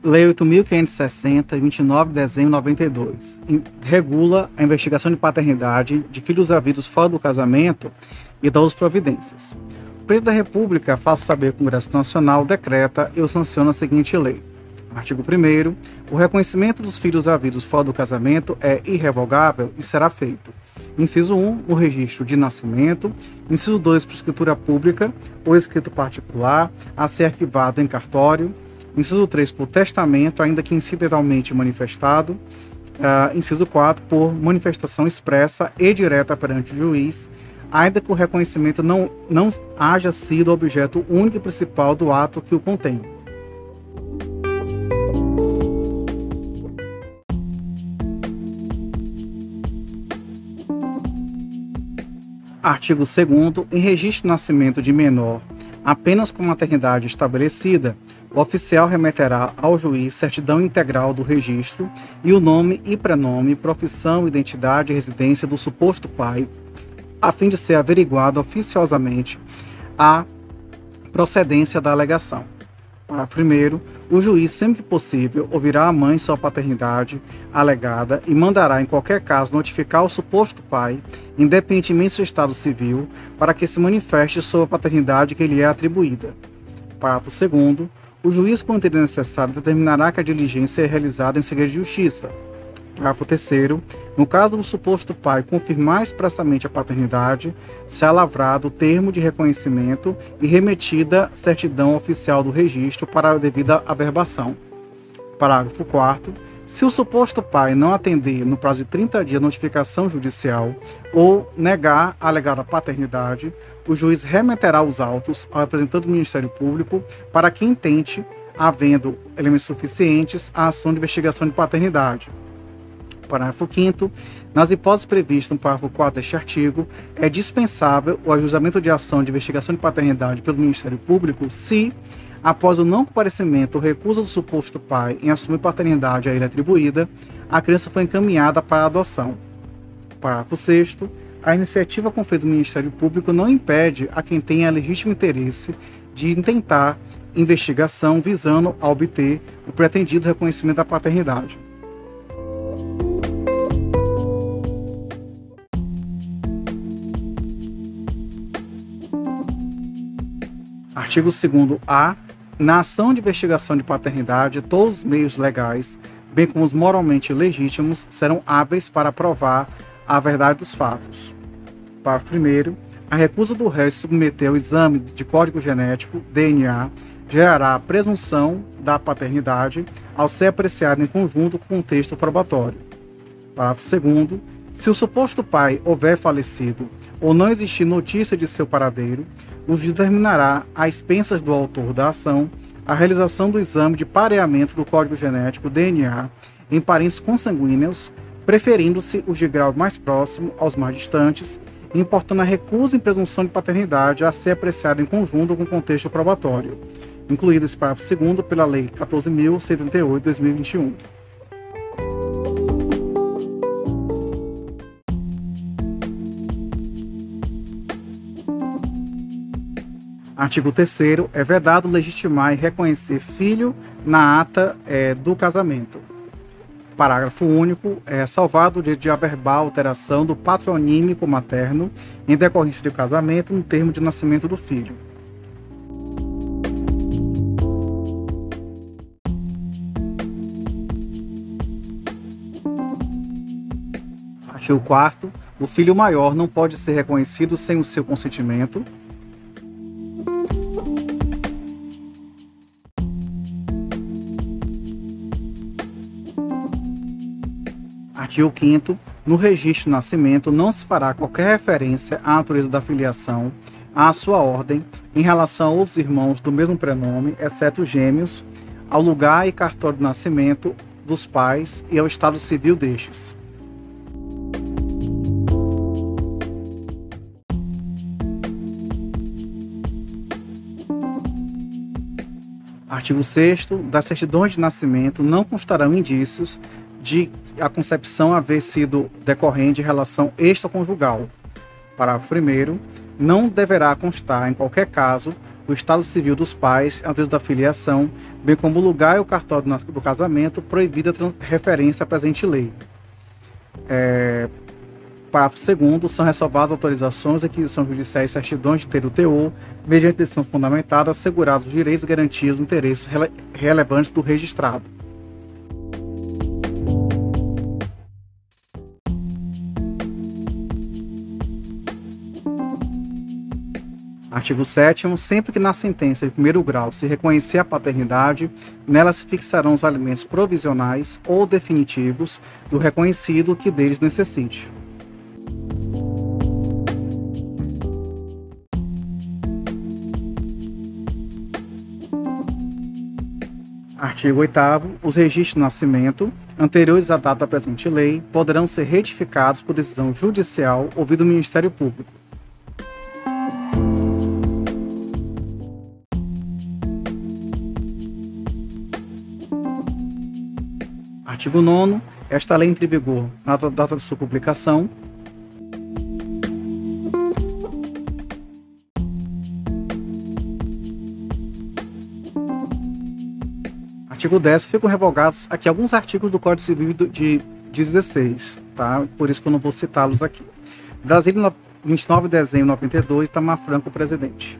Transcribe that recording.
Lei 8.560, 29 de dezembro de 92, regula a investigação de paternidade de filhos havidos fora do casamento e dá as providências. O presidente da República faz saber ao Congresso Nacional, decreta e sanciona a seguinte lei. Artigo 1 O reconhecimento dos filhos havidos fora do casamento é irrevogável e será feito. Inciso 1, o registro de nascimento. Inciso 2, por escritura pública ou escrito particular, a ser arquivado em cartório. Inciso 3, por testamento, ainda que incidentalmente manifestado. Uh, inciso 4, por manifestação expressa e direta perante o juiz, ainda que o reconhecimento não, não haja sido objeto único e principal do ato que o contém. Artigo 2 Em registro de nascimento de menor apenas com maternidade estabelecida, o oficial remeterá ao juiz certidão integral do registro e o nome e prenome, profissão, identidade e residência do suposto pai, a fim de ser averiguado oficiosamente a procedência da alegação. Parágrafo 1. O juiz, sempre que possível, ouvirá a mãe sua paternidade alegada e mandará, em qualquer caso, notificar o suposto pai, independentemente do seu estado civil, para que se manifeste sobre a paternidade que lhe é atribuída. Parágrafo 2. O juiz, quando entender necessário, determinará que a diligência é realizada em segredo de justiça Parágrafo 3 No caso do suposto pai confirmar expressamente a paternidade, será lavrado o termo de reconhecimento e remetida certidão oficial do registro para a devida averbação. Parágrafo 4 Se o suposto pai não atender no prazo de 30 dias a notificação judicial ou negar a alegada paternidade, o juiz remeterá os autos ao representante do Ministério Público para que intente, havendo elementos suficientes, a ação de investigação de paternidade Parágrafo 5 Nas hipóteses previstas no parágrafo 4 deste artigo, é dispensável o ajustamento de ação de investigação de paternidade pelo Ministério Público se, após o não comparecimento ou recusa do suposto pai em assumir paternidade a ele atribuída, a criança foi encaminhada para a adoção. Parágrafo 6 a iniciativa com feito do Ministério Público não impede a quem tenha legítimo interesse de intentar investigação visando a obter o pretendido reconhecimento da paternidade. Artigo 2A. Na ação de investigação de paternidade, todos os meios legais, bem como os moralmente legítimos, serão hábeis para provar a verdade dos fatos. Parágrafo 1. A recusa do réu submeter ao exame de código genético, DNA, gerará a presunção da paternidade ao ser apreciada em conjunto com o texto probatório. Parágrafo 2. Se o suposto pai houver falecido ou não existir notícia de seu paradeiro, o juiz determinará, às expensas do autor da ação, a realização do exame de pareamento do código genético DNA em parentes consanguíneos, preferindo-se os de grau mais próximo aos mais distantes, importando a recusa em presunção de paternidade a ser apreciada em conjunto com o contexto probatório, incluído esse parágrafo 2 pela Lei 14.138 de 2021. Artigo 3 é vedado legitimar e reconhecer filho na ata é, do casamento. Parágrafo único. É salvado direito de averbar alteração do patronímico materno em decorrência do casamento no termo de nascimento do filho. Artigo 4 O filho maior não pode ser reconhecido sem o seu consentimento Artigo 5 No registro de nascimento não se fará qualquer referência à natureza da filiação, à sua ordem, em relação a outros irmãos do mesmo prenome, exceto gêmeos, ao lugar e cartório de nascimento dos pais e ao estado civil destes. Artigo 6 das certidões de nascimento não constarão indícios de a concepção haver sido decorrente de relação extraconjugal. Parágrafo 1 não deverá constar, em qualquer caso, o estado civil dos pais antes da filiação, bem como o lugar e o cartório do casamento, proibida referência à presente lei. É, parágrafo 2 são ressalvadas autorizações, aquisição judiciais e certidões de ter o teor, mediante decisão fundamentada, assegurados os direitos e garantias dos interesses rele relevantes do registrado. Artigo 7 sempre que na sentença de primeiro grau se reconhecer a paternidade, nela se fixarão os alimentos provisionais ou definitivos do reconhecido que deles necessite. Artigo 8 Os registros de nascimento, anteriores à data da presente lei, poderão ser retificados por decisão judicial ouvido o Ministério Público. Artigo 9 Esta lei entra em vigor na data de sua publicação. Artigo 10 ficam revogados aqui alguns artigos do Código Civil de 16, tá? Por isso que eu não vou citá-los aqui. Brasília, 29 de dezembro de 92, Tamar Franco, presidente.